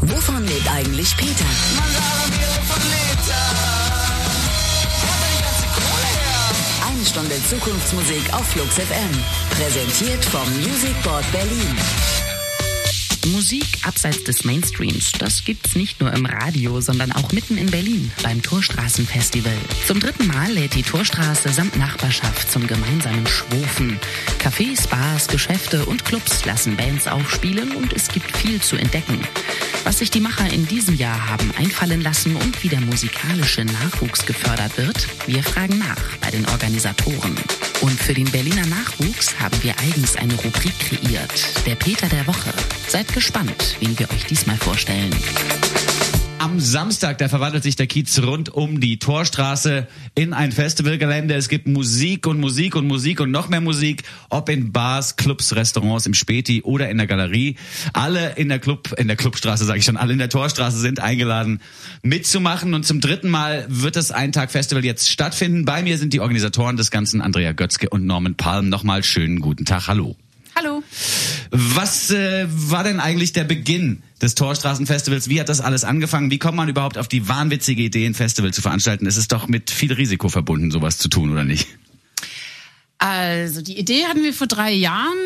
Wovon lebt eigentlich Peter? Eine Stunde Zukunftsmusik auf Flux FM. Präsentiert vom Music Board Berlin. Musik abseits des Mainstreams, das gibt's nicht nur im Radio, sondern auch mitten in Berlin beim Torstraßenfestival. Zum dritten Mal lädt die Torstraße samt Nachbarschaft zum gemeinsamen Schwofen. Cafés, Bars, Geschäfte und Clubs lassen Bands aufspielen und es gibt viel zu entdecken. Was sich die Macher in diesem Jahr haben einfallen lassen und wie der musikalische Nachwuchs gefördert wird, wir fragen nach bei den Organisatoren. Und für den Berliner Nachwuchs haben wir eigens eine Rubrik kreiert, der Peter der Woche. Seid gespannt, wen wir euch diesmal vorstellen. Am Samstag, da verwandelt sich der Kiez rund um die Torstraße in ein Festivalgelände. Es gibt Musik und Musik und Musik und noch mehr Musik, ob in Bars, Clubs, Restaurants, im Späti oder in der Galerie. Alle in der Club, in der Clubstraße sage ich schon, alle in der Torstraße sind eingeladen mitzumachen und zum dritten Mal wird das Eintag-Festival jetzt stattfinden. Bei mir sind die Organisatoren des Ganzen, Andrea Götzke und Norman Palm. Nochmal schönen guten Tag, hallo. Hallo. Was äh, war denn eigentlich der Beginn des Torstraßenfestivals? Wie hat das alles angefangen? Wie kommt man überhaupt auf die wahnwitzige Idee, ein Festival zu veranstalten? Es ist doch mit viel Risiko verbunden, sowas zu tun, oder nicht? Also die Idee hatten wir vor drei Jahren,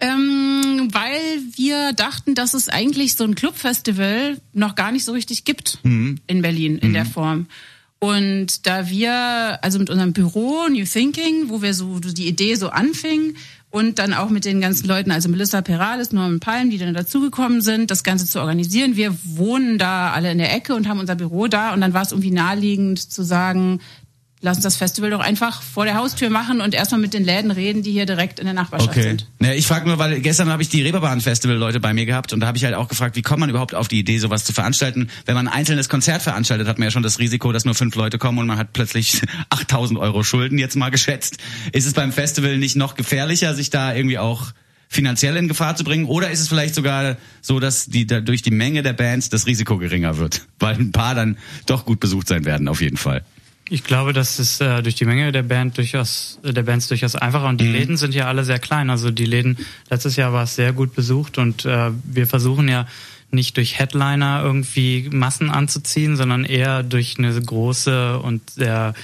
ähm, weil wir dachten, dass es eigentlich so ein Clubfestival noch gar nicht so richtig gibt mhm. in Berlin in mhm. der Form. Und da wir, also mit unserem Büro New Thinking, wo wir so die Idee so anfing, und dann auch mit den ganzen Leuten, also Melissa Perales, Norman Palm, die dann dazugekommen sind, das Ganze zu organisieren. Wir wohnen da alle in der Ecke und haben unser Büro da und dann war es irgendwie naheliegend zu sagen, lass uns das Festival doch einfach vor der Haustür machen und erstmal mit den Läden reden, die hier direkt in der Nachbarschaft okay. sind. Ja, ich frage nur, weil gestern habe ich die Reeperbahn-Festival-Leute bei mir gehabt und da habe ich halt auch gefragt, wie kommt man überhaupt auf die Idee, sowas zu veranstalten? Wenn man ein einzelnes Konzert veranstaltet, hat man ja schon das Risiko, dass nur fünf Leute kommen und man hat plötzlich 8000 Euro Schulden, jetzt mal geschätzt. Ist es beim Festival nicht noch gefährlicher, sich da irgendwie auch finanziell in Gefahr zu bringen? Oder ist es vielleicht sogar so, dass die da durch die Menge der Bands das Risiko geringer wird? Weil ein paar dann doch gut besucht sein werden, auf jeden Fall. Ich glaube, das ist äh, durch die Menge der Band durchaus, äh, der Bands durchaus einfacher und die mhm. Läden sind ja alle sehr klein. Also die Läden, letztes Jahr war es sehr gut besucht und äh, wir versuchen ja nicht durch Headliner irgendwie Massen anzuziehen, sondern eher durch eine große und sehr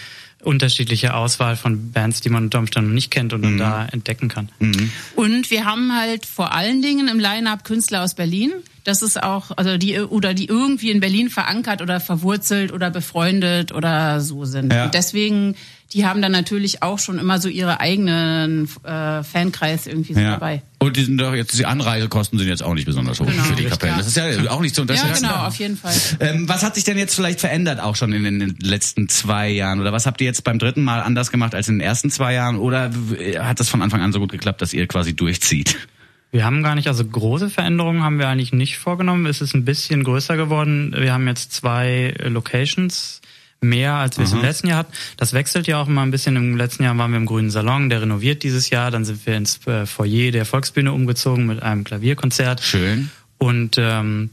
unterschiedliche Auswahl von Bands, die man unter Umständen noch nicht kennt und mhm. da entdecken kann. Mhm. Und wir haben halt vor allen Dingen im Line-Up Künstler aus Berlin. Das ist auch, also die oder die irgendwie in Berlin verankert oder verwurzelt oder befreundet oder so sind. Ja. Und deswegen die haben dann natürlich auch schon immer so ihre eigenen äh, Fankreis irgendwie so ja. dabei. Und die sind doch jetzt die Anreisekosten sind jetzt auch nicht besonders hoch genau, für die Kapellen. Das ist ja auch nicht so unterschätzen. Ja, genau, auf jeden Fall. Ähm, was hat sich denn jetzt vielleicht verändert auch schon in den letzten zwei Jahren? Oder was habt ihr jetzt beim dritten Mal anders gemacht als in den ersten zwei Jahren? Oder hat das von Anfang an so gut geklappt, dass ihr quasi durchzieht? Wir haben gar nicht, also große Veränderungen haben wir eigentlich nicht vorgenommen. Es ist ein bisschen größer geworden. Wir haben jetzt zwei Locations mehr, als wir es im letzten Jahr hatten. Das wechselt ja auch immer ein bisschen. Im letzten Jahr waren wir im Grünen Salon, der renoviert dieses Jahr. Dann sind wir ins äh, Foyer der Volksbühne umgezogen mit einem Klavierkonzert. Schön. Und ähm,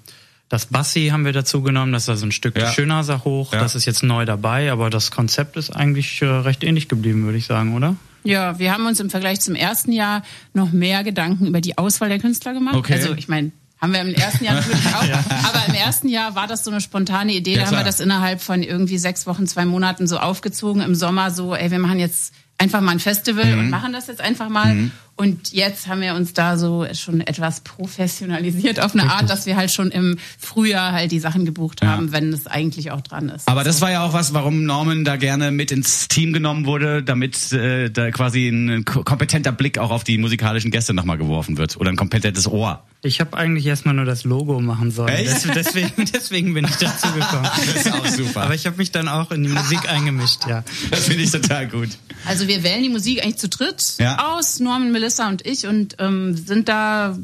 das Bassi haben wir dazu genommen, das ist also ein Stück ja. Schönhauser hoch. Ja. Das ist jetzt neu dabei, aber das Konzept ist eigentlich äh, recht ähnlich geblieben, würde ich sagen, oder? Ja, wir haben uns im Vergleich zum ersten Jahr noch mehr Gedanken über die Auswahl der Künstler gemacht. Okay. Also ich meine, haben wir im ersten Jahr natürlich auch. ja. Aber im ersten Jahr war das so eine spontane Idee. Ja, da haben wir das innerhalb von irgendwie sechs Wochen, zwei Monaten so aufgezogen. Im Sommer so, ey, wir machen jetzt einfach mal ein Festival mhm. und machen das jetzt einfach mal. Mhm. Und jetzt haben wir uns da so schon etwas professionalisiert auf eine Richtig. Art, dass wir halt schon im Frühjahr halt die Sachen gebucht haben, ja. wenn es eigentlich auch dran ist. Aber das war ja auch was, warum Norman da gerne mit ins Team genommen wurde, damit äh, da quasi ein kompetenter Blick auch auf die musikalischen Gäste nochmal geworfen wird oder ein kompetentes Ohr. Ich habe eigentlich erstmal nur das Logo machen sollen. Echt? Deswegen, deswegen bin ich dazu gekommen. Das ist auch super. Aber ich habe mich dann auch in die Musik eingemischt, ja. Das finde ich total gut. Also wir wählen die Musik eigentlich zu dritt ja. aus, Norman, Melissa und ich und ähm, sind da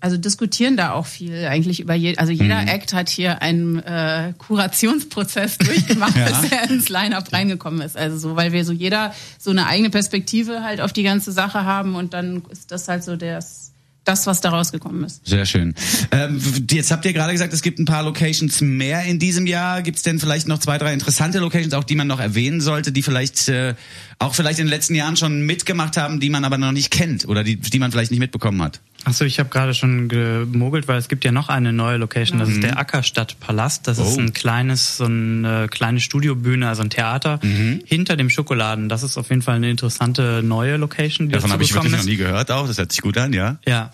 also diskutieren da auch viel eigentlich über je, also jeder mhm. Act hat hier einen äh, Kurationsprozess durchgemacht, ja. bis er ins Line-up reingekommen ist. Also so, weil wir so jeder so eine eigene Perspektive halt auf die ganze Sache haben und dann ist das halt so das das, was da rausgekommen ist. Sehr schön. Ähm, jetzt habt ihr gerade gesagt, es gibt ein paar Locations mehr in diesem Jahr. Gibt es denn vielleicht noch zwei, drei interessante Locations, auch die man noch erwähnen sollte, die vielleicht äh, auch vielleicht in den letzten Jahren schon mitgemacht haben, die man aber noch nicht kennt oder die, die man vielleicht nicht mitbekommen hat? Achso, ich habe gerade schon gemogelt, weil es gibt ja noch eine neue Location. Das ist der Ackerstadtpalast. Das ist Mhm. Oh. ein kleines, so eine kleine Studiobühne, also ein Theater Mhm. hinter dem Schokoladen. Das ist auf jeden Fall eine interessante neue Location, die Davon habe ich wirklich noch ist. nie gehört auch. Das hört sich gut an, ja. Ja.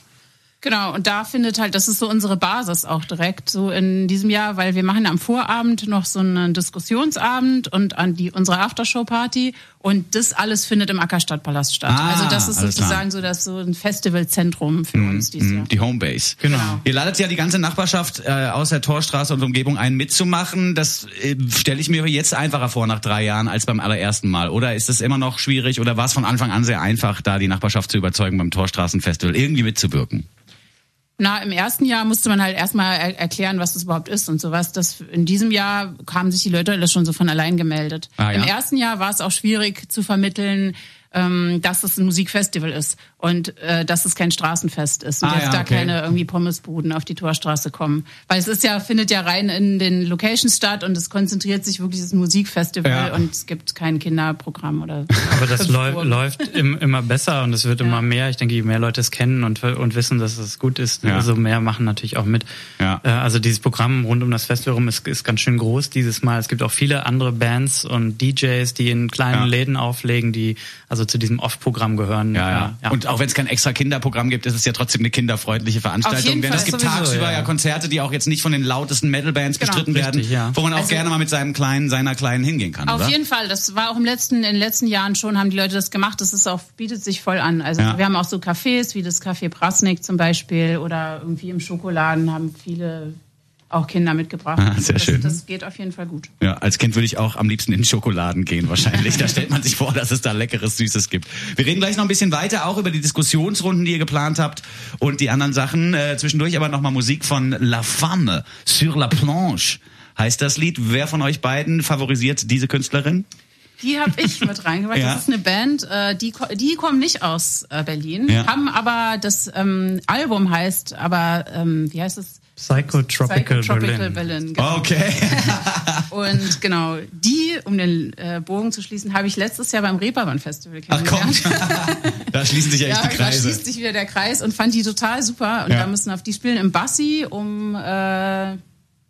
Genau, und da findet halt, das ist so unsere Basis auch direkt so in diesem Jahr, weil wir machen am Vorabend noch so einen Diskussionsabend und an die unsere Aftershow-Party und das alles findet im Ackerstadtpalast statt. Ah, also das ist sozusagen so das so ein Festivalzentrum für uns dieses Jahr. Mhm, Die Homebase. Genau. Ihr ladet ja die ganze Nachbarschaft äh, aus der Torstraße und Umgebung ein, mitzumachen. Das äh, stelle ich mir jetzt einfacher vor nach drei Jahren als beim allerersten Mal. Oder ist es immer noch schwierig oder war es von Anfang an sehr einfach, da die Nachbarschaft zu überzeugen, beim Torstraßenfestival irgendwie mitzuwirken? Na, im ersten Jahr musste man halt erstmal er erklären, was das überhaupt ist und sowas. Das, in diesem Jahr haben sich die Leute alles schon so von allein gemeldet. Ah, ja? Im ersten Jahr war es auch schwierig zu vermitteln, ähm, dass es ein Musikfestival ist und äh, dass es kein Straßenfest ist und Ah, dass ja, da okay. keine irgendwie Pommesbuden auf die Torstraße kommen. Weil es ist ja, findet ja rein in den Locations statt und es konzentriert sich wirklich das Musikfestival Ja. und es gibt kein Kinderprogramm oder Aber das läu läuft im, immer besser und es wird immer mehr. Ich denke, je mehr Leute es kennen und, und wissen, dass es gut ist, Ja. umso mehr machen natürlich auch mit. Ja. Äh, Also dieses Programm rund um das Festival rum ist, ist ganz schön groß dieses Mal. Es gibt auch viele andere Bands und DJs, die in kleinen Ja. Läden auflegen, die also zu diesem Off-Programm gehören. Ja, ja. Ja. Und auch wenn es kein extra Kinderprogramm gibt, ist es ja trotzdem eine kinderfreundliche Veranstaltung. jeden Denn Fall, es gibt sowieso, tagsüber ja. ja. Konzerte, die auch jetzt nicht von den lautesten Metal-Bands Genau. bestritten werden, Richtig, ja. wo man auch Also- gerne mal mit seinem kleinen, seiner kleinen hingehen kann, Auf oder? jeden Fall, das war auch im letzten, in den letzten Jahren schon, haben die Leute das gemacht. Das ist auch, bietet sich voll an. Also Ja. wir haben auch so Cafés wie das Café Prasnik zum Beispiel oder irgendwie im Schokoladen haben viele auch Kinder mitgebracht. Ah, sehr das, schön. Das geht auf jeden Fall gut. Ja, als Kind würde ich auch am liebsten in den Schokoladen gehen, wahrscheinlich. da stellt man sich vor, dass es da leckeres Süßes gibt. Wir reden gleich noch ein bisschen weiter, auch über die Diskussionsrunden, die ihr geplant habt und die anderen Sachen. Äh, zwischendurch aber nochmal Musik von La Femme, Sur la Planche heißt das Lied. Wer von euch beiden favorisiert diese Künstlerin? Die habe ich mit reingebracht. Ja. Das ist eine Band, äh, die, die kommen nicht aus äh, Berlin, Ja. haben aber das ähm, Album heißt, aber ähm, wie heißt es? Psychotropical, Psychotropical Berlin. Berlin. genau. Okay. Und genau, die, um den äh, Bogen zu schließen, habe ich letztes Jahr beim Reeperbahn Festival Ach komm, kennengelernt. da schließen sich ja echt Ja, die da Kreise. schließt sich wieder der Kreis und fand die total super. Und Ja. da müssen auf die spielen im Bassi um äh,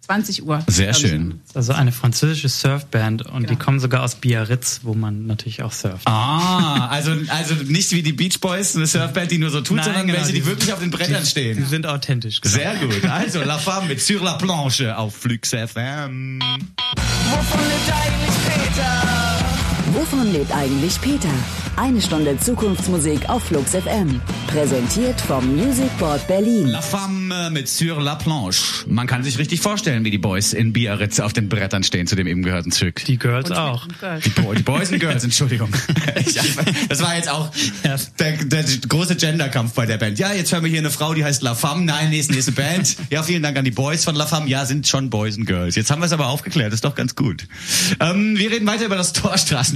20 Uhr. Sehr schön. Also eine französische Surfband und die Genau. kommen sogar aus Biarritz, wo man natürlich auch surft. Ah, also, also nicht wie die Beach Boys, eine Surfband, die nur so tut, Nein, sondern genau, welche, die, die- wirklich auf den Brettern Die stehen. sind authentisch. Genau. Sehr gut. Also, La Femme mit Sur la Planche auf Flux FM. Wovon lebt eigentlich Peter? Eine Stunde Zukunftsmusik auf Flux FM. Präsentiert vom Music Board Berlin. La Femme mit Sur la Planche. Man kann sich richtig vorstellen, wie die Boys in Biarritz auf den Brettern stehen zu dem eben gehörten Stück. Die Girls Und auch. Die, Bo die Boys und Girls, Entschuldigung. Ich, das war jetzt auch der, der große Genderkampf bei der Band. Ja, jetzt hören wir hier eine Frau, die heißt La Femme. Nein, nächste, nächste Band. Ja, vielen Dank an die Boys von La Femme. Ja, sind schon Boys und Girls. Jetzt haben wir es aber aufgeklärt. Ist doch ganz gut. Ähm, wir reden weiter über das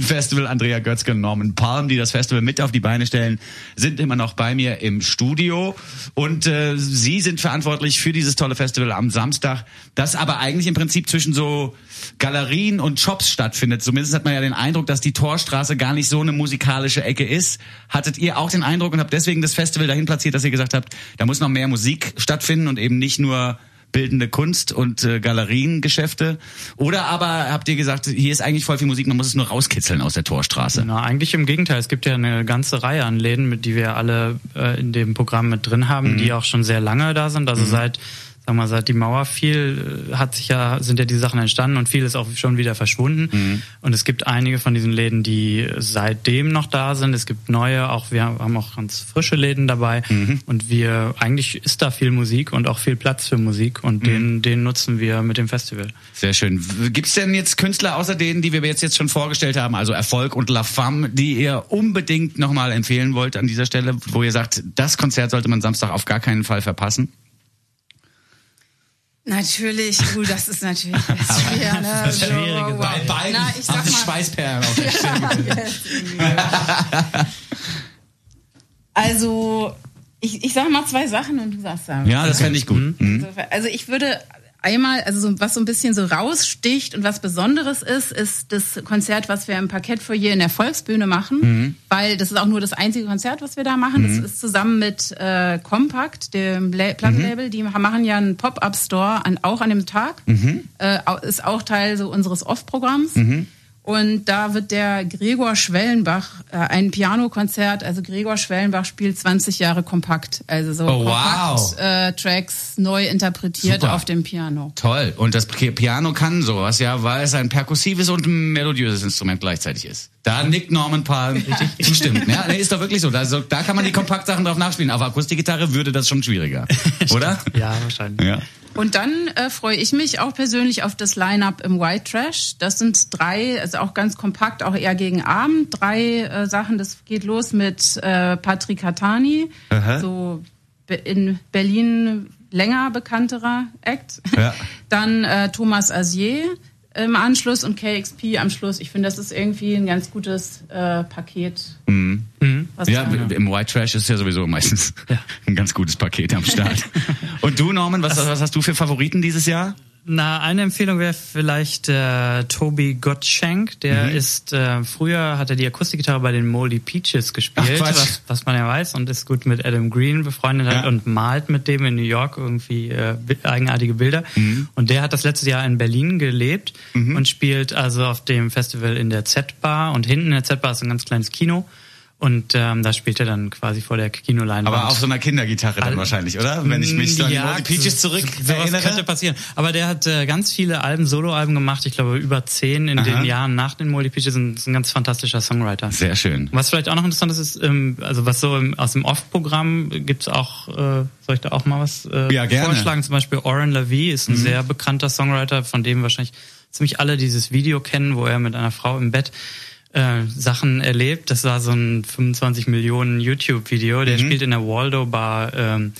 Torstraßenfestival. Andrea Götzke und Norman Palm, die das Festival mit auf die Beine stellen, sind immer noch bei mir im Studio. Und äh, sie sind verantwortlich für dieses tolle Festival am Samstag, das aber eigentlich im Prinzip zwischen so Galerien und Shops stattfindet. Zumindest hat man ja den Eindruck, dass die Torstraße gar nicht so eine musikalische Ecke ist. Hattet ihr auch den Eindruck und habt deswegen das Festival dahin platziert, dass ihr gesagt habt, da muss noch mehr Musik stattfinden und eben nicht nur bildende Kunst und äh, Galeriengeschäfte? Oder aber habt ihr gesagt, hier ist eigentlich voll viel Musik, man muss es nur rauskitzeln aus der Torstraße? Na, eigentlich im Gegenteil. Es gibt ja eine ganze Reihe an Läden, mit die wir alle äh, in dem Programm mit drin haben, Mhm. die auch schon sehr lange da sind. Also seit sag mal, seit die Mauer fiel, äh, hat sich ja, sind ja die Sachen entstanden und viel ist auch schon wieder verschwunden. Mhm. Und es gibt einige von diesen Läden, die seitdem noch da sind. Es gibt neue, auch wir haben auch ganz frische Läden dabei. Mhm. Und wir, eigentlich ist da viel Musik und auch viel Platz für Musik und Mhm. den, den nutzen wir mit dem Festival. Sehr schön. Gibt's denn jetzt Künstler außer denen, die wir jetzt, jetzt schon vorgestellt haben, also Erfolg und La Femme, die ihr unbedingt nochmal empfehlen wollt an dieser Stelle, wo ihr sagt, das Konzert sollte man Samstag auf gar keinen Fall verpassen? Natürlich, du, das ist natürlich das schwer, ne? Das ist So, schwierig wow. gesagt. Na, ich sag mal, Schweißperlen auf der Stirn. also ich, ich sag mal zwei Sachen und du sagst dann. Ja, das fände ich gut. Mhm. Also ich würde Einmal, also so, was so ein bisschen so raussticht und was Besonderes ist, ist das Konzert, was wir im Parkettfoyer in der Volksbühne machen, Mhm. weil das ist auch nur das einzige Konzert, was wir da machen. Das ist zusammen mit äh, Compact, dem La Mhm. Plattenlabel, die machen ja einen Pop-Up-Store an, auch an dem Tag. Mhm. Äh, ist auch Teil so unseres Off-Programms. Und da wird der Gregor Schwellenbach äh, ein Pianokonzert, also Gregor Schwellenbach spielt 20 Jahre kompakt, also so Oh, wow. kompakt äh, Tracks neu interpretiert Super. auf dem Piano. Toll. Und das Pi- Piano kann sowas, ja, weil es ein perkussives und melodiöses Instrument gleichzeitig ist. Da nickt Norman Palm zustimmend. Ja, nee, ist doch wirklich so. Da, so. da kann man die Kompaktsachen drauf nachspielen. Auf Akustikgitarre würde das schon schwieriger. Oder? Ja, wahrscheinlich. Ja. Und dann äh, freue ich mich auch persönlich auf das Line-Up im White Trash. Das sind drei, also auch ganz kompakt, auch eher gegen Abend. Drei äh, Sachen. Das geht los mit äh, Patrick Hatani, Aha. so in Berlin länger bekannterer Act. Ja. Dann äh, Thomas Azier im Anschluss und KXP am Schluss. Ich finde, das ist irgendwie ein ganz gutes äh, Paket. Was Ja, da- im White Trash ist ja sowieso meistens ein ganz gutes Paket am Start. Und du, Norman, was, was hast du für Favoriten dieses Jahr? Na, eine Empfehlung wäre vielleicht äh, Toby Gottschenk. Der Mhm. ist äh, früher hat er die Akustikgitarre bei den Moldy Peaches gespielt, Ach, was, was man ja weiß, und ist gut mit Adam Green befreundet Ja. und malt mit dem in New York irgendwie äh, eigenartige Bilder. Mhm. Und der hat das letzte Jahr in Berlin gelebt und spielt also auf dem Festival in der Z-Bar und hinten in der Z-Bar ist ein ganz kleines Kino. Und ähm, da spielt er dann quasi vor der Kinoleinwand. Aber auf so einer Kindergitarre dann wahrscheinlich, oder? Wenn ich mich so an die Peaches zurück Sowas erinnere. könnte passieren. Aber der hat äh, ganz viele Alben, Soloalben gemacht. Ich glaube über zehn in Aha. den Jahren nach den Moldy Peaches. Ist ein ganz fantastischer Songwriter. Sehr schön. Was vielleicht auch noch interessant ist, ist ähm, also was so im, aus dem Off-Programm gibt's auch, äh, soll ich da auch mal was äh, Ja, gerne. Mhm. vorschlagen? Zum Beispiel Oren Levy ist ein sehr bekannter Songwriter, von dem wahrscheinlich ziemlich alle dieses Video kennen, wo er mit einer Frau im Bett äh, Sachen erlebt. Das war so ein 25 Millionen YouTube-Video. Mhm. Der spielt in der Waldo Bar ähm,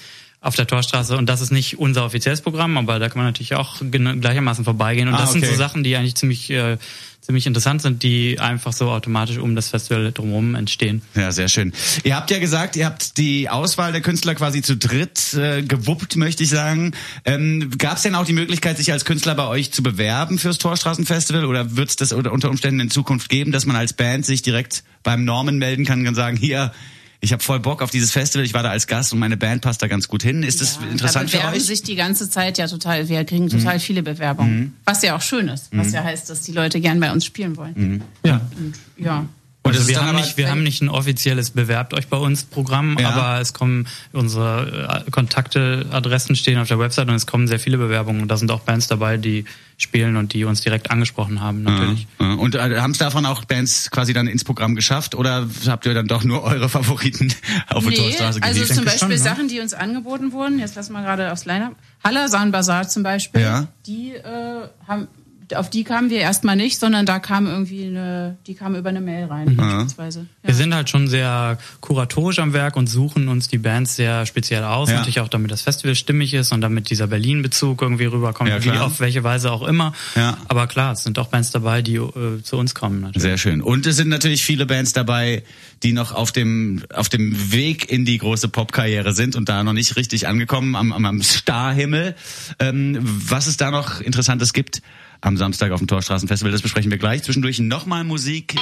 auf der Torstraße und das ist nicht unser offizielles Programm, aber da kann man natürlich auch gleichermaßen vorbeigehen. Und Ah, das sind okay. so Sachen, die eigentlich ziemlich äh, ziemlich interessant sind, die einfach so automatisch um das Festival drumherum entstehen. Ja, sehr schön. Ihr habt ja gesagt, ihr habt die Auswahl der Künstler quasi zu dritt äh, gewuppt, möchte ich sagen. Ähm, Gab es denn auch die Möglichkeit, sich als Künstler bei euch zu bewerben fürs Torstraßenfestival oder wird es das unter Umständen in Zukunft geben, dass man als Band sich direkt beim Norman melden kann und sagen, hier, ich habe voll Bock auf dieses Festival, ich war da als Gast und meine Band passt da ganz gut hin. Ist das Ja, interessant da für bewerben euch? Mhm. sich die ganze Zeit ja total, wir kriegen total viele Bewerbungen. Was ja auch schön ist, was ja heißt, dass die Leute gern bei uns spielen wollen. Mhm. Ja. Und, ja. Also wir haben, nicht, wir haben nicht ein offizielles Bewerbt euch bei uns Programm, Ja. aber es kommen unsere äh, Kontakte, Adressen stehen auf der Website und es kommen sehr viele Bewerbungen und da sind auch Bands dabei, die spielen und die uns direkt angesprochen haben natürlich. Ja, ja. Und äh, haben es davon auch Bands quasi dann ins Programm geschafft oder habt ihr dann doch nur eure Favoriten auf der Nee, Torstraße also gelegt? zum Beispiel schon, ne? Sachen, die uns angeboten wurden, jetzt lassen wir gerade aufs Line-Up. Hallasan Bazaar zum Beispiel, Ja. die äh, haben, auf die kamen wir erstmal nicht, sondern da kam irgendwie eine, die kam über eine Mail rein, beispielsweise. Ja. Wir sind halt schon sehr kuratorisch am Werk und suchen uns die Bands sehr speziell aus. Ja. Natürlich auch, damit das Festival stimmig ist und damit dieser Berlin-Bezug irgendwie rüberkommt, Ja, wie auf welche Weise auch immer. Ja. Aber klar, es sind auch Bands dabei, die äh, zu uns kommen. Natürlich. Sehr schön. Und es sind natürlich viele Bands dabei, die noch auf dem auf dem Weg in die große Popkarriere sind und da noch nicht richtig angekommen am, am, am Starhimmel. Ähm, was es da noch Interessantes gibt am Samstag auf dem Torstraßenfestival, das besprechen wir gleich. Zwischendurch nochmal Musik.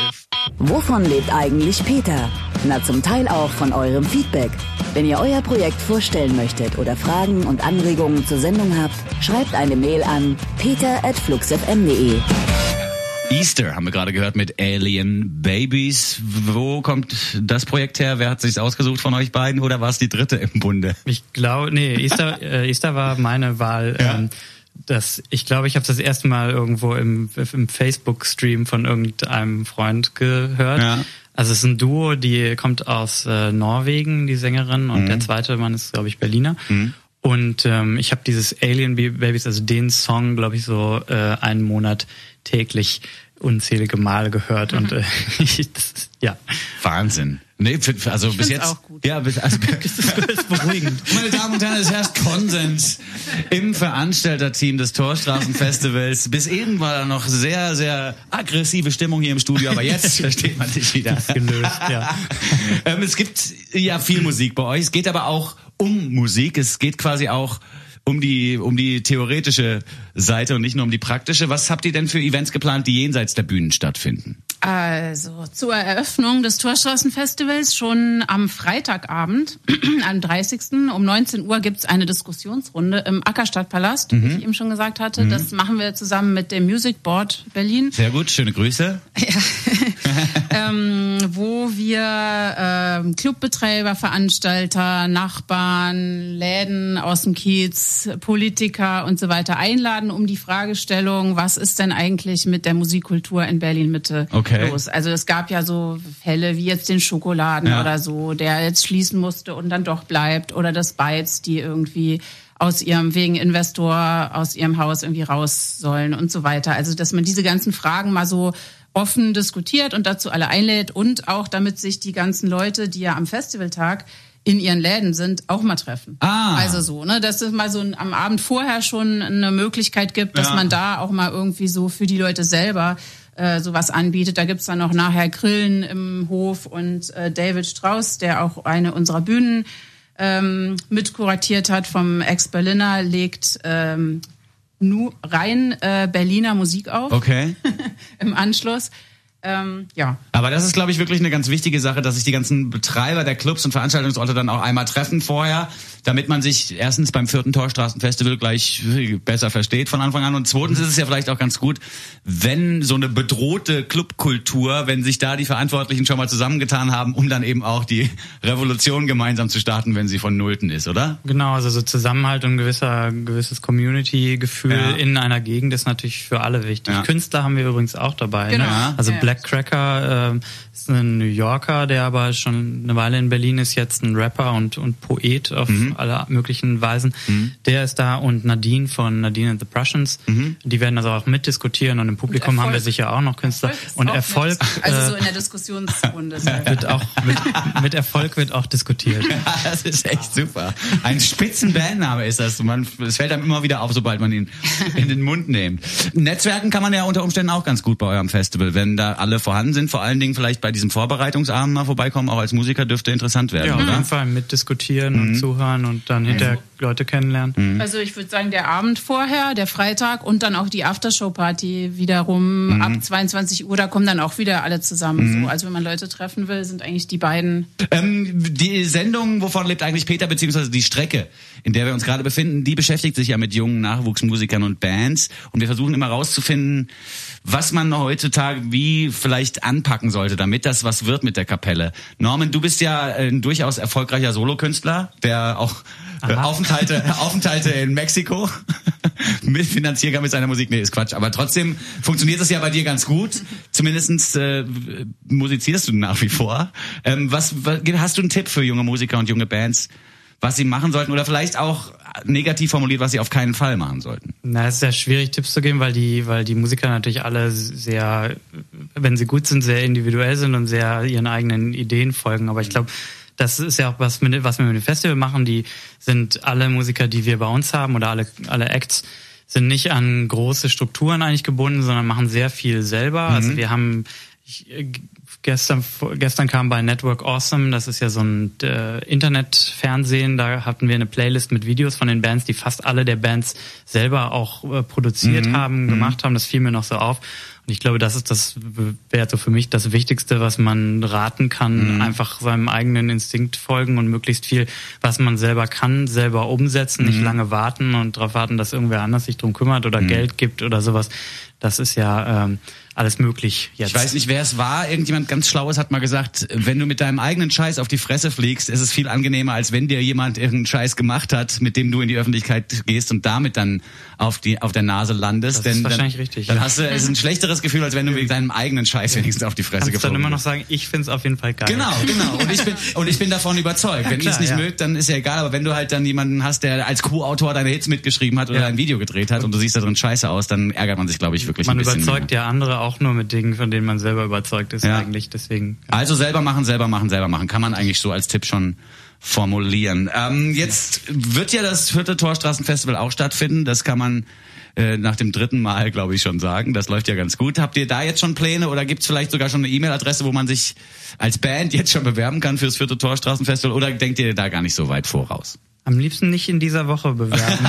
Wovon lebt eigentlich Peter? Na, zum Teil auch von eurem Feedback. Wenn ihr euer Projekt vorstellen möchtet oder Fragen und Anregungen zur Sendung habt, schreibt eine Mail an peter.fluxfm.de. Easter haben wir gerade gehört mit Alien Babies. Wo kommt das Projekt her? Wer hat sich's ausgesucht von euch beiden oder war es die dritte im Bunde? Ich glaube, nee, Easter, äh, Easter war meine Wahl. Ja. Ähm, das, ich glaube, ich habe das erste Mal irgendwo im, im Facebook-Stream von irgendeinem Freund gehört. Ja. Also es ist ein Duo, die kommt aus äh, Norwegen, die Sängerin, und der zweite Mann ist, glaube ich, Berliner. Und ähm, ich habe dieses Alien Babies, also den Song, glaube ich, so äh, einen Monat täglich unzählige Male gehört. Und äh, ich, das, ja, Wahnsinn. Nee, für, für, also bis jetzt. auch gut. Ja, bis, also, das ist beruhigend. Meine Damen und Herren, es herrscht Konsens im Veranstalterteam des Torstraßenfestivals. Bis eben war da noch sehr, sehr aggressive Stimmung hier im Studio, aber jetzt versteht man sich wieder. gelöst, ja. ähm, es gibt ja viel Musik bei euch. Es geht aber auch um Musik. Es geht quasi auch um die, um die theoretische Seite und nicht nur um die praktische. Was habt ihr denn für Events geplant, die jenseits der Bühnen stattfinden? Also zur Eröffnung des Torstraßenfestivals schon am Freitagabend, am 30. um 19 Uhr gibt's eine Diskussionsrunde im Ackerstadtpalast, mhm. wie ich eben schon gesagt hatte. Mhm. Das machen wir zusammen mit dem Music Board Berlin. Sehr gut, schöne Grüße. Ja. ähm, wo wir äh, Clubbetreiber, Veranstalter, Nachbarn, Läden aus dem Kiez, Politiker und so weiter einladen, um die Fragestellung, was ist denn eigentlich mit der Musikkultur in Berlin Mitte? Okay los. Also es gab ja so Fälle wie jetzt den Schokoladen ja. oder so, der jetzt schließen musste und dann doch bleibt oder das Bytes, die irgendwie aus ihrem wegen Investor aus ihrem Haus irgendwie raus sollen und so weiter. Also dass man diese ganzen Fragen mal so offen diskutiert und dazu alle einlädt und auch damit sich die ganzen Leute, die ja am Festivaltag in ihren Läden sind, auch mal treffen. Ah. Also so, ne, dass es mal so ein, am Abend vorher schon eine Möglichkeit gibt, dass ja. man da auch mal irgendwie so für die Leute selber äh, sowas anbietet. Da gibt's dann noch nachher Grillen im Hof und äh, David Strauss, der auch eine unserer Bühnen ähm, mitkuratiert hat vom Ex-Berliner, legt ähm, nur rein äh, Berliner Musik auf. Okay. Im Anschluss. Ähm, ja. Aber das ist, glaube ich, wirklich eine ganz wichtige Sache, dass sich die ganzen Betreiber der Clubs und Veranstaltungsorte dann auch einmal treffen vorher, damit man sich erstens beim vierten Torstraßenfestival gleich besser versteht von Anfang an und zweitens ist es ja vielleicht auch ganz gut, wenn so eine bedrohte Clubkultur, wenn sich da die Verantwortlichen schon mal zusammengetan haben, um dann eben auch die Revolution gemeinsam zu starten, wenn sie von Nullten ist, oder? Genau, also so Zusammenhalt und gewisser gewisses Community-Gefühl ja. in einer Gegend ist natürlich für alle wichtig. Ja. Künstler haben wir übrigens auch dabei. Ne? Genau. Ne? Also ja. Black Cracker äh, ist ein New Yorker, der aber schon eine Weile in Berlin ist, jetzt ein Rapper und, und Poet auf mhm. Alle möglichen Weisen. Mhm. Der ist da und Nadine von Nadine and the Prussians. Mhm. Die werden also auch mitdiskutieren und im Publikum und haben wir sicher auch noch Künstler. Erfolg und Erfolg. Mit, also so in der Diskussionsrunde. wird auch, mit, mit, Erfolg wird auch diskutiert. das ist echt super. Ein Spitzenbandname ist das. Man, es fällt einem immer wieder auf, sobald man ihn in den Mund nimmt. Netzwerken kann man ja unter Umständen auch ganz gut bei eurem Festival, wenn da alle vorhanden sind. Vor allen Dingen vielleicht bei diesem Vorbereitungsabend mal vorbeikommen. Auch als Musiker dürfte interessant werden. Ja, auf jeden Fall mitdiskutieren mhm. und zuhören und dann hinterher Leute kennenlernen. Mhm. Also ich würde sagen, der Abend vorher, der Freitag und dann auch die Aftershow-Party wiederum mhm. ab 22 Uhr, da kommen dann auch wieder alle zusammen. Mhm. So, also wenn man Leute treffen will, sind eigentlich die beiden. Ähm, die Sendung, wovon lebt eigentlich Peter, beziehungsweise die Strecke, in der wir uns gerade befinden, die beschäftigt sich ja mit jungen Nachwuchsmusikern und Bands. Und wir versuchen immer rauszufinden, was man heutzutage wie vielleicht anpacken sollte, damit das was wird mit der Kapelle. Norman, du bist ja ein durchaus erfolgreicher Solokünstler, der auch äh, Aufenthalte, Aufenthalte in Mexiko mitfinanzieren kann mit seiner Musik. Nee, ist Quatsch. Aber trotzdem funktioniert das ja bei dir ganz gut. Zumindestens äh, musizierst du nach wie vor. Ähm, was, was hast du einen Tipp für junge Musiker und junge Bands, was sie machen sollten oder vielleicht auch negativ formuliert, was sie auf keinen Fall machen sollten? Na, es ist sehr schwierig, Tipps zu geben, weil die, weil die Musiker natürlich alle sehr, wenn sie gut sind, sehr individuell sind und sehr ihren eigenen Ideen folgen. Aber ich glaube, das ist ja auch was, mit, was wir mit dem Festival machen. Die sind alle Musiker, die wir bei uns haben oder alle, alle Acts sind nicht an große Strukturen eigentlich gebunden, sondern machen sehr viel selber. Also mhm. Also wir haben ich, gestern gestern kam bei Network Awesome, das ist ja so ein äh, Internetfernsehen, da hatten wir eine Playlist mit Videos von den Bands, die fast alle der Bands selber auch äh, produziert mhm. haben, mhm. gemacht haben. Das fiel mir noch so auf. Und ich glaube, das ist das wäre so für mich das Wichtigste, was man raten kann. Mhm. Einfach seinem eigenen Instinkt folgen und möglichst viel, was man selber kann, selber umsetzen, mhm. nicht lange warten und darauf warten, dass irgendwer anders sich drum kümmert oder mhm. Geld gibt oder sowas. Das ist ja ähm, alles möglich jetzt. Ich weiß nicht, wer es war. Irgendjemand ganz Schlaues hat mal gesagt, wenn du mit deinem eigenen Scheiß auf die Fresse fliegst, ist es viel angenehmer, als wenn dir jemand irgendeinen Scheiß gemacht hat, mit dem du in die Öffentlichkeit gehst und damit dann auf die auf der Nase landest. Das denn ist wahrscheinlich dann, richtig. Dann hast du es ist ein schlechteres Gefühl, als wenn du mit deinem eigenen Scheiß wenigstens auf die Fresse geflogen dann immer noch sagen, ich find's auf jeden Fall geil. Genau, genau. Und ich bin und ich bin davon überzeugt. Ja, wenn ihr es nicht ja. mögt, dann ist ja egal. Aber wenn du halt dann jemanden hast, der als Co-Autor deine Hits mitgeschrieben hat oder ja. ein Video gedreht hat und du siehst da drin Scheiße aus, dann ärgert man sich, glaube ich, wirklich man ein bisschen. Man überzeugt ja andere auch nur mit Dingen, von denen man selber überzeugt ist ja. eigentlich. Deswegen. Ja. Also selber machen, selber machen, selber machen. Kann man eigentlich so als Tipp schon formulieren. Ähm, jetzt wird ja das vierte Torstraßenfestival auch stattfinden. Das kann man äh, nach dem dritten Mal, glaube ich, schon sagen. Das läuft ja ganz gut. Habt ihr da jetzt schon Pläne oder gibt es vielleicht sogar schon eine E-Mail-Adresse, wo man sich als Band jetzt schon bewerben kann fürs vierte Torstraßenfestival oder denkt ihr da gar nicht so weit voraus? Am liebsten nicht in dieser Woche bewerben.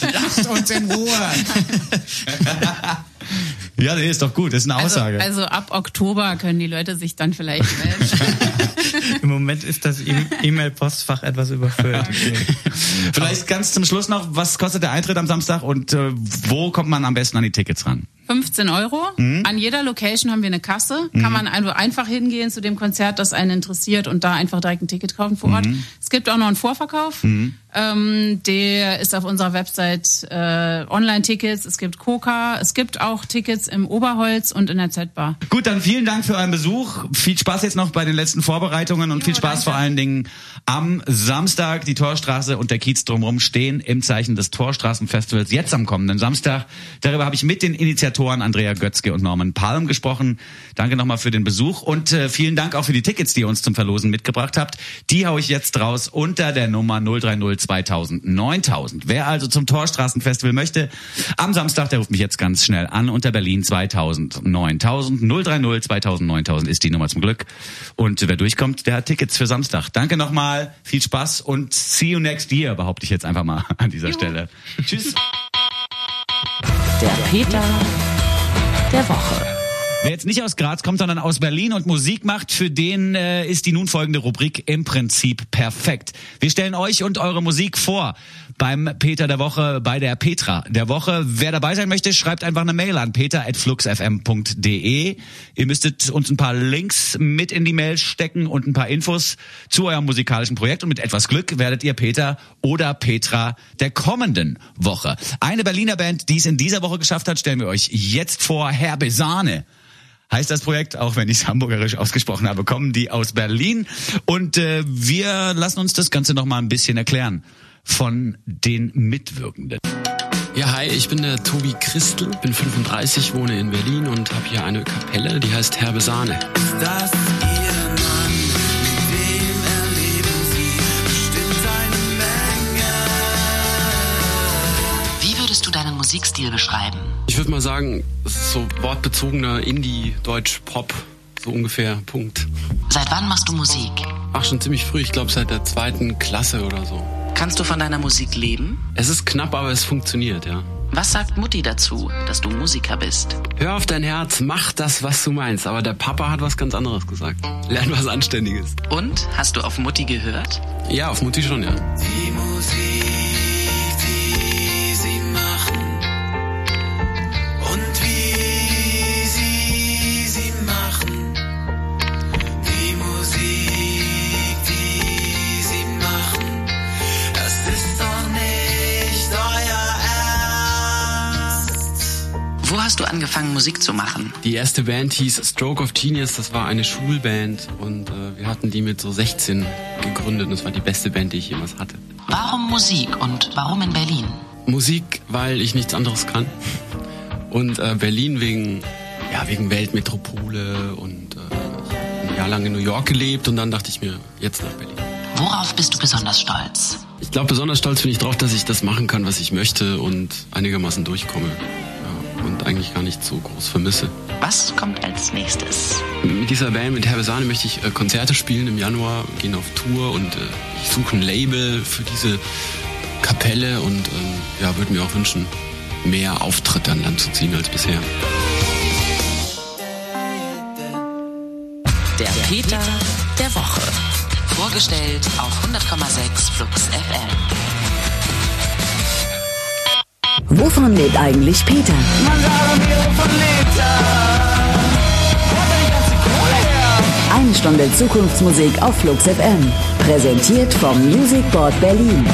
Lasst uns in Ruhe. ja, nee, ist doch gut. Das ist eine Aussage. Also, also ab Oktober können die Leute sich dann vielleicht melden. Im Moment ist das E- E-Mail-Postfach etwas überfüllt. Vielleicht ganz zum Schluss noch, was kostet der Eintritt am Samstag und äh, wo kommt man am besten an die Tickets ran? 15 Euro. Mhm. An jeder Location haben wir eine Kasse. Kann man also einfach hingehen zu dem Konzert, das einen interessiert und da einfach direkt ein Ticket kaufen vor Ort. Mhm. Es gibt auch noch einen Vorverkauf. Ähm, der ist auf unserer Website äh, Online-Tickets. Es gibt Coca. Es gibt auch Tickets im Oberholz und in der Z-Bar. Gut, dann vielen Dank für euren Besuch. Viel Spaß jetzt noch bei den letzten Vorbereitungen und Jo, viel Spaß danke. vor allen Dingen am Samstag. Die Torstraße und der Kiez drumherum stehen im Zeichen des Torstraßenfestivals jetzt am kommenden Samstag. Darüber habe ich mit den Initiatoren Andrea Götzke und Norman Palm gesprochen. Danke nochmal für den Besuch und äh, vielen Dank auch für die Tickets, die ihr uns zum Verlosen mitgebracht habt. Die haue ich jetzt raus unter der Nummer 030 2000 9000. Wer also zum Torstraßenfestival möchte, am Samstag, der ruft mich jetzt ganz schnell an unter Berlin 2000 9000. 030 2000 9000 ist die Nummer zum Glück. Und wer durchkommt, der hat Tickets für Samstag. Danke nochmal, viel Spaß und see you next year, behaupte ich jetzt einfach mal an dieser Stelle. Tschüss. Der Peter der Woche. Wer jetzt nicht aus Graz kommt, sondern aus Berlin und Musik macht, für den äh, ist die nun folgende Rubrik im Prinzip perfekt. Wir stellen euch und eure Musik vor beim Peter der Woche, bei der Petra der Woche. Wer dabei sein möchte, schreibt einfach eine Mail an peter.fluxfm.de. Ihr müsstet uns ein paar Links mit in die Mail stecken und ein paar Infos zu eurem musikalischen Projekt und mit etwas Glück werdet ihr Peter oder Petra der kommenden Woche. Eine Berliner Band, die es in dieser Woche geschafft hat, stellen wir euch jetzt vor. Herr Besane heißt das Projekt, auch wenn ich es hamburgerisch ausgesprochen habe, kommen die aus Berlin und äh, wir lassen uns das Ganze noch mal ein bisschen erklären von den Mitwirkenden. Ja, hi, ich bin der Tobi Christel, bin 35, wohne in Berlin und habe hier eine Kapelle, die heißt Herbe Sahne. Das ihr Mann, mit wem erleben Sie bestimmt eine Menge. Wie würdest du deinen Musikstil beschreiben? Ich würde mal sagen, es ist so wortbezogener Indie-Deutsch-Pop, so ungefähr, Punkt. Seit wann machst du Musik? Ach, schon ziemlich früh, ich glaube seit der zweiten Klasse oder so. Kannst du von deiner Musik leben? Es ist knapp, aber es funktioniert, ja. Was sagt Mutti dazu, dass du Musiker bist? Hör auf dein Herz, mach das, was du meinst. Aber der Papa hat was ganz anderes gesagt. Lern was Anständiges. Und hast du auf Mutti gehört? Ja, auf Mutti schon, ja. Die Musik, zu machen? Die erste Band hieß Stroke of Genius, das war eine Schulband und äh, wir hatten die mit so 16 gegründet und es war die beste Band, die ich jemals hatte. Warum Musik und warum in Berlin? Musik, weil ich nichts anderes kann und äh, Berlin wegen, ja, wegen Weltmetropole und äh, ein Jahr lang in New York gelebt und dann dachte ich mir, jetzt nach Berlin. Worauf bist du besonders stolz? Ich glaube, besonders stolz bin ich drauf, dass ich das machen kann, was ich möchte und einigermaßen durchkomme und eigentlich gar nicht so groß vermisse. Was kommt als nächstes? Mit dieser Band, mit Herbe Sahne, möchte ich äh, Konzerte spielen im Januar, gehen auf Tour und äh, ich suche ein Label für diese Kapelle und ähm, ja, würde mir auch wünschen, mehr Auftritte an Land zu ziehen als bisher. Der Peter der Woche. Vorgestellt auf 100,6 Flux FM. Wovon lebt eigentlich Peter? Eine Stunde Zukunftsmusik auf Flux FM. Präsentiert vom Music Board Berlin.